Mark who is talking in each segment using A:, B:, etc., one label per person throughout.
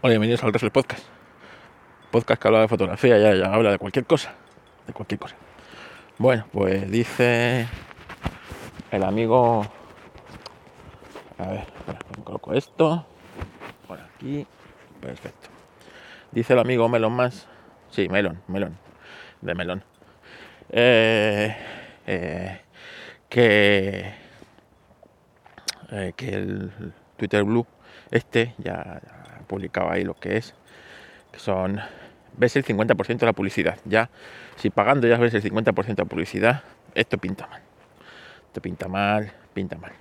A: Hola, bienvenidos al del Podcast. Podcast que habla de fotografía, ya, habla de cualquier cosa. De cualquier cosa. Bueno, pues dice el amigo. A ver, coloco esto. Por aquí. Perfecto. Dice el amigo Melon Más. Sí, Melon, Melon. De Melón. Eh, eh, que, eh, que el Twitter Blue, este, ya publicado ahí lo que es, que son, ves el 50% de la publicidad, ya, si pagando ya ves el 50% de la publicidad, esto pinta mal, esto pinta mal, pinta mal.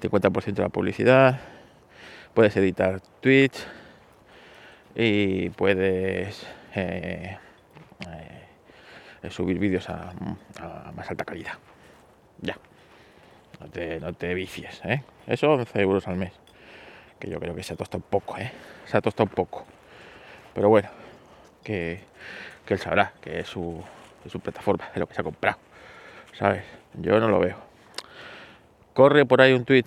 A: 50% de la publicidad, puedes editar tweets y puedes eh, eh, subir vídeos a, más alta calidad. Ya. No te, no te vicies, ¿eh? Eso 11 euros al mes que yo creo que se ha tostado un poco, ¿eh? Se ha tostado un poco. Pero bueno, que, él sabrá que es su, plataforma, es lo que se ha comprado, ¿sabes? Yo no lo veo. Corre por ahí un tweet,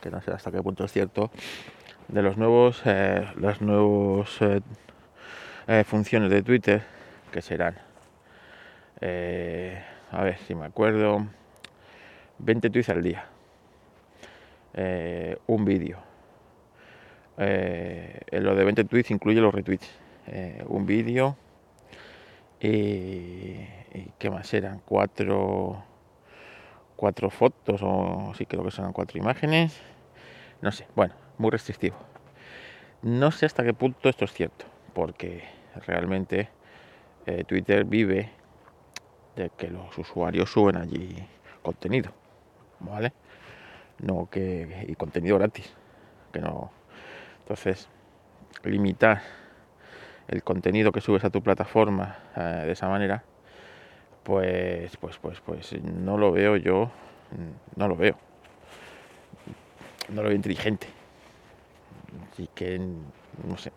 A: que no sé hasta qué punto es cierto, de los nuevos, eh, las nuevas eh, funciones de Twitter, que serán, a ver si me acuerdo, 20 tweets al día, un vídeo, eh, lo de 20 tweets incluye los retweets, eh, un vídeo y, qué más eran cuatro cuatro fotos o sí creo que son cuatro imágenes. No sé bueno muy restrictivo. No sé hasta qué punto esto es cierto porque realmente eh, Twitter vive de que los usuarios suben allí contenido vale no que y contenido gratis que no entonces, limitar el contenido que subes a tu plataforma eh, de esa manera, pues, pues, pues, pues no lo veo yo, no lo veo. No lo veo inteligente. Así que, no sé,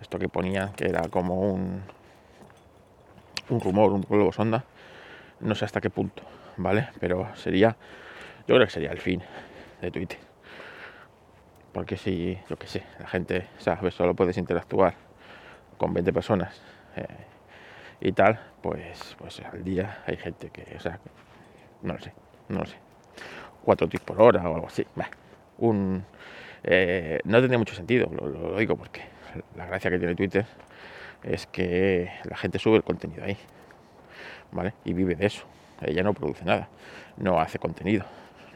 A: esto que ponía que era como un, un rumor, un globo sonda, no sé hasta qué punto, ¿vale? Pero sería, yo creo que sería el fin de Twitter porque si, yo que sé, la gente, ¿sabes? Solo puedes interactuar con 20 personas eh, y tal, pues, pues al día hay gente que, o sea, no lo sé, no lo sé, 4 tips por hora o algo así. un, eh, no tendría mucho sentido, lo, digo porque la gracia que tiene Twitter es que la gente sube el contenido ahí, ¿vale? Y vive de eso. Ella no produce nada, no hace contenido,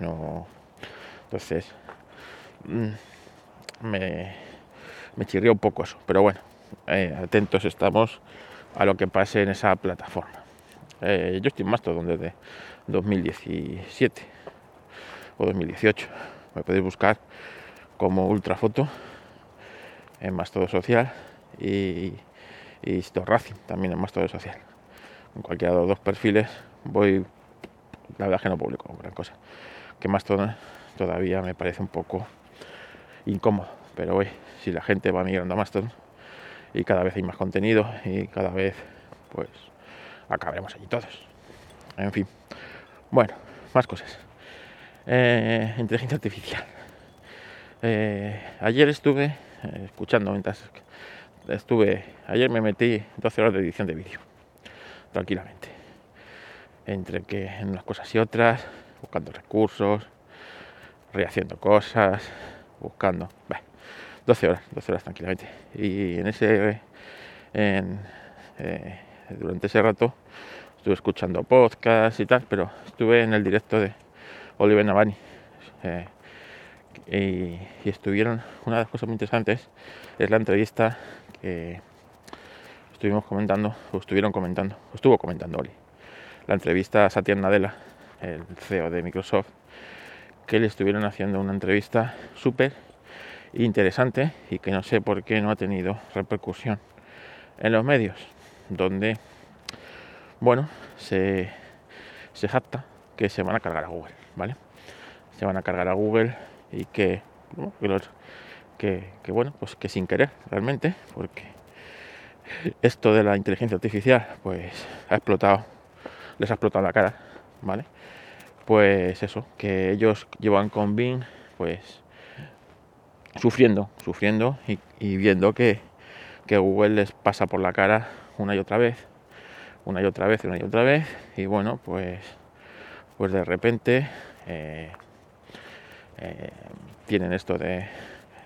A: no. Entonces, mm, me, me chirrió un poco eso. Pero bueno, eh, atentos estamos a lo que pase en esa plataforma. Eh, yo estoy en Mastodon desde 2017 o 2018. Me podéis buscar como Ultrafoto en Mastodon Social y, y Racing también en Mastodon Social. En cualquiera de los dos perfiles voy, la verdad que no publico gran cosa. Que Mastodon todavía me parece un poco incómodo. Pero hoy, si la gente va migrando a Mastodon y cada vez hay más contenido y cada vez, pues, acabaremos allí todos. En fin. Bueno, más cosas. Eh, inteligencia artificial. Eh, ayer estuve eh, escuchando mientras estuve. Ayer me metí 12 horas de edición de vídeo. Tranquilamente. Entre que en unas cosas y otras, buscando recursos, rehaciendo cosas, buscando. 12 horas, 12 horas tranquilamente. Y en ese, eh, durante ese rato estuve escuchando podcast y tal, pero estuve en el directo de Oliver Navani. Eh, y, estuvieron, una de las cosas muy interesantes es la entrevista que estuvimos comentando, o estuvieron comentando, estuvo comentando Oli. La entrevista a Satya Nadella, el CEO de Microsoft, que le estuvieron haciendo una entrevista súper interesante y que no sé por qué no ha tenido repercusión en los medios, donde, bueno, se, se jacta que se van a cargar a Google, ¿vale? Se van a cargar a Google y que, que, que bueno, pues que sin querer realmente, porque esto de la inteligencia artificial, pues ha explotado, les ha explotado la cara, ¿vale? Pues eso, que ellos llevan con Bing, pues sufriendo, sufriendo y, viendo que, Google les pasa por la cara una y otra vez, una y otra vez, una y otra vez, y bueno, pues, pues de repente eh, eh, tienen esto de,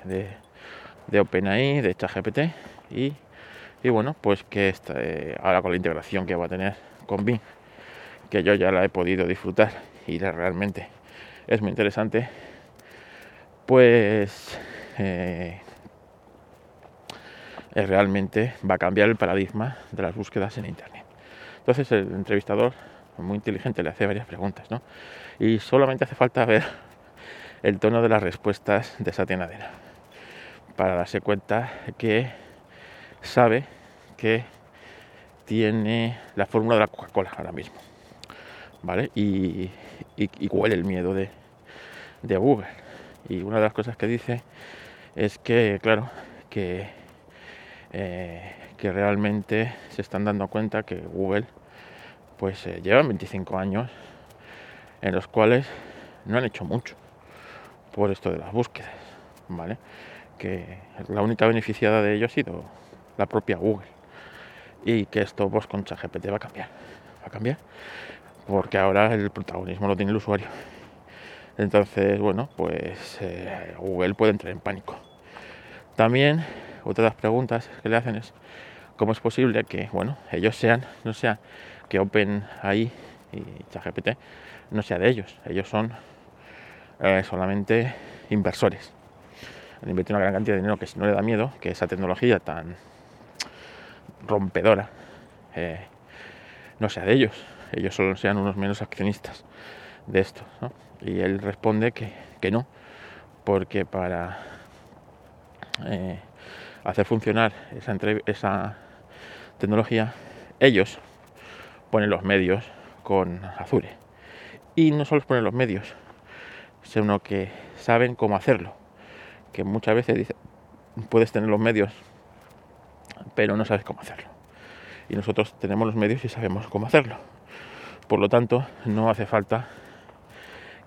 A: de, OpenAI, de ChatGPT, y, y bueno, pues que eh, ahora con la integración que va a tener con Bing, que yo ya la he podido disfrutar y realmente es muy interesante, pues eh, realmente va a cambiar el paradigma de las búsquedas en Internet. Entonces el entrevistador, muy inteligente, le hace varias preguntas, ¿no? Y solamente hace falta ver el tono de las respuestas de esa tienadera para darse cuenta que sabe que tiene la fórmula de la Coca-Cola ahora mismo. ¿Vale? Y, y, huele el miedo de, de Google. Y una de las cosas que dice es que, claro, que, eh, que realmente se están dando cuenta que Google pues eh, lleva 25 años en los cuales no han hecho mucho por esto de las búsquedas, ¿vale? Que la única beneficiada de ello ha sido la propia Google y que esto pues con ChatGPT va a cambiar, va a cambiar porque ahora el protagonismo lo tiene el usuario entonces, bueno, pues eh, Google puede entrar en pánico. También, otra de las preguntas que le hacen es cómo es posible que, bueno, ellos sean, no sea que OpenAI y ChatGPT no sea de ellos. Ellos son eh, solamente inversores. Han invertido una gran cantidad de dinero que si no le da miedo que esa tecnología tan rompedora eh, no sea de ellos. Ellos solo sean unos menos accionistas de esto. ¿no? Y él responde que, no, porque para eh, hacer funcionar esa, esa tecnología, ellos ponen los medios con Azure. Y no solo ponen los medios, sino que saben cómo hacerlo. Que muchas veces puedes tener los medios, pero no sabes cómo hacerlo. Y nosotros tenemos los medios y sabemos cómo hacerlo. Por lo tanto, no hace falta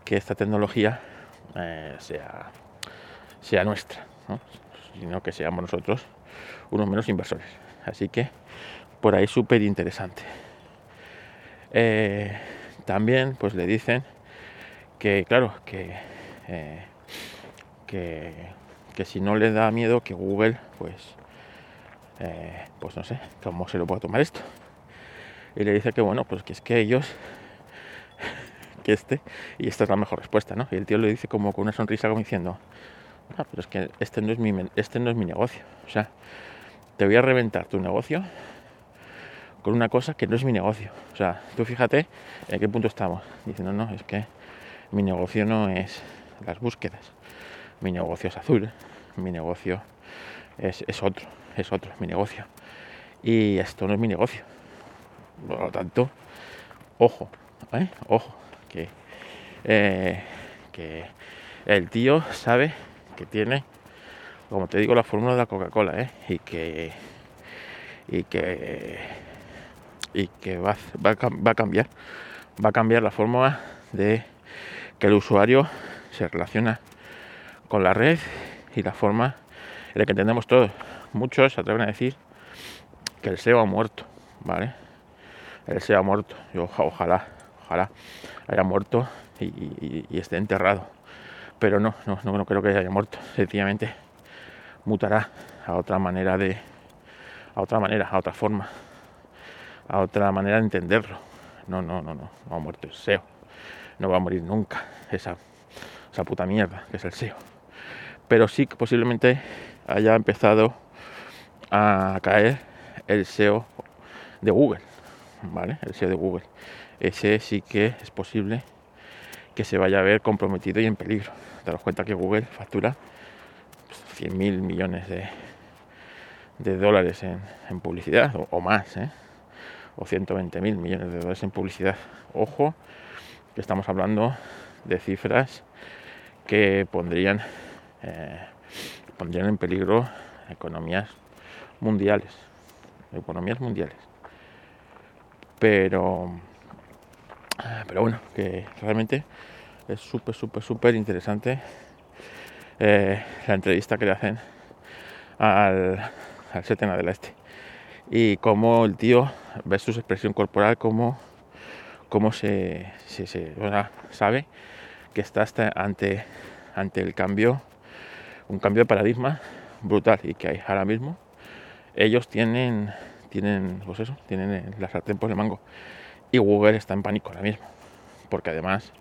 A: que esta tecnología eh, sea, sea nuestra, sino que seamos nosotros unos menos inversores. Así que por ahí súper interesante. Eh, también pues le dicen que claro que, eh, que, que si no le da miedo que Google pues pues no sé cómo se lo puede tomar esto y le dice que bueno pues que es que ellos que este, y esta es la mejor respuesta, ¿no? Y el tío le dice como con una sonrisa como diciendo, ah, pero es que este no es mi, este no es mi negocio, o sea, te voy a reventar tu negocio con una cosa que no es mi negocio, o sea, tú fíjate en qué punto estamos, diciendo, no, es que mi negocio no es las búsquedas, mi negocio es azul, mi negocio es, es otro, es otro, mi negocio, y esto no es mi negocio, por lo tanto, ojo, ¿eh? ojo, eh, que, el tío sabe que tiene, como te digo, la fórmula de la Coca-Cola, ¿eh? y que y que y que va, va, a cambiar, va a cambiar la fórmula de que el usuario se relaciona con la red y la forma en la que entendemos todos. Muchos se atreven a decir que el SEO ha muerto, ¿vale? El SEO ha muerto. Yo, ojalá, ojalá haya muerto y, esté enterrado. Pero no, no, no, creo que haya muerto. Sencillamente mutará a otra manera de. a otra manera, a otra forma, a otra manera de entenderlo. No, no, no, no, no ha muerto el SEO. No va a morir nunca esa, esa puta mierda que es el SEO. Pero sí que posiblemente haya empezado a caer el SEO de Google. El SEO de Google ese sí que es posible que se vaya a ver comprometido y en peligro. Daros cuenta que Google factura 100 mil millones de, de dólares en, publicidad o, más, ¿eh? o 120 mil millones de dólares en publicidad. Ojo, que estamos hablando de cifras que pondrían, eh, pondrían en peligro economías mundiales, economías mundiales. Pero pero bueno, que realmente es súper, súper, súper interesante eh, la entrevista que le hacen al, al Setena del Este. Y cómo el tío ve su expresión corporal, cómo, cómo se, se, sabe que está ante, ante el cambio, un cambio de paradigma brutal y que hay ahora mismo ellos tienen, tienen, pues eso, tienen la sartén por mango. Y Google está en pánico ahora mismo, porque además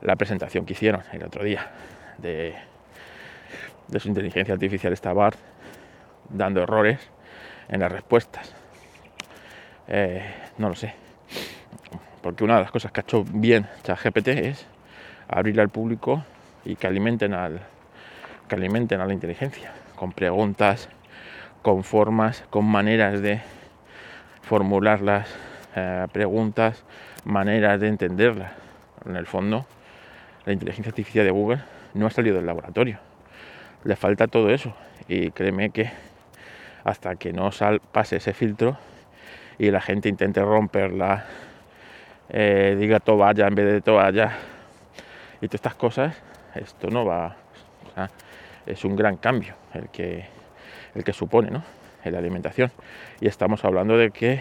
A: la presentación que hicieron el otro día de, de su inteligencia artificial estaba dando errores en las respuestas. Eh, no lo sé. Porque una de las cosas que ha hecho bien ChatGPT es abrirle al público y que alimenten al que alimenten a la inteligencia con preguntas, con formas, con maneras de formular las eh, preguntas, maneras de entenderlas. En el fondo, la inteligencia artificial de Google no ha salido del laboratorio. Le falta todo eso. Y créeme que hasta que no sal, pase ese filtro y la gente intente romperla, eh, diga toalla en vez de toalla y todas estas cosas, esto no va. es un gran cambio el que, el que supone ¿no? en la alimentación. Y estamos hablando de que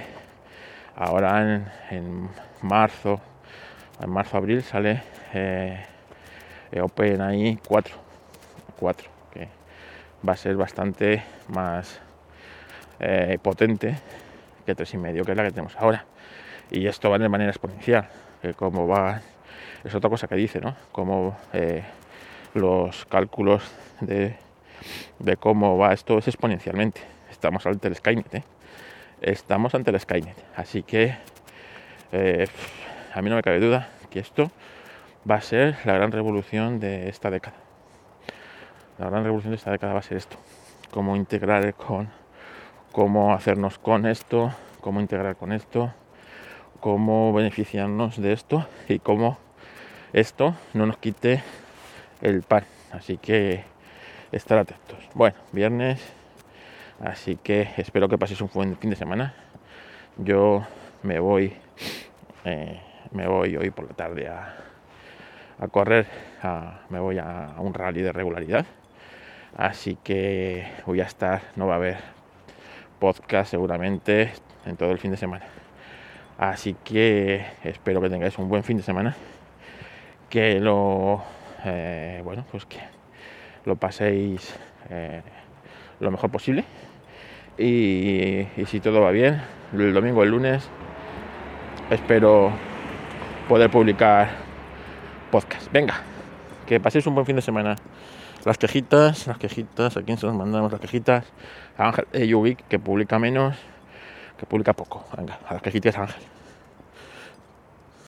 A: ahora en, en marzo, en marzo-abril sale eh, OpenAI 4, 4, que va a ser bastante más eh, potente que 3,5, que es la que tenemos ahora. Y esto va de manera exponencial, que como va, es otra cosa que dice, ¿no? Como eh, los cálculos de, de, cómo va esto es exponencialmente. Estamos ante el Skynet, ¿eh? Estamos ante el Skynet. Así que eh, a mí no me cabe duda que esto va a ser la gran revolución de esta década. La gran revolución de esta década va a ser esto. Cómo integrar con cómo hacernos con esto, cómo integrar con esto, cómo beneficiarnos de esto y cómo esto no nos quite el pan. Así que estar atentos. Bueno, viernes, así que espero que paséis un buen fin de semana. Yo me voy, eh, me voy hoy por la tarde a, a correr, me voy a un rally de regularidad. Así que voy a estar, no va a haber podcast seguramente en todo el fin de semana. Así que espero que tengáis un buen fin de semana. Que lo, eh, bueno, pues que lo paséis eh, lo mejor posible. Y, si todo va bien, el domingo, el lunes, espero poder publicar podcast. Venga, que paséis un buen fin de semana. Las quejitas, las quejitas, ¿a quién se las mandamos las quejitas? A Ángel de que publica menos, que publica poco. Venga, a las quejitas Ángel.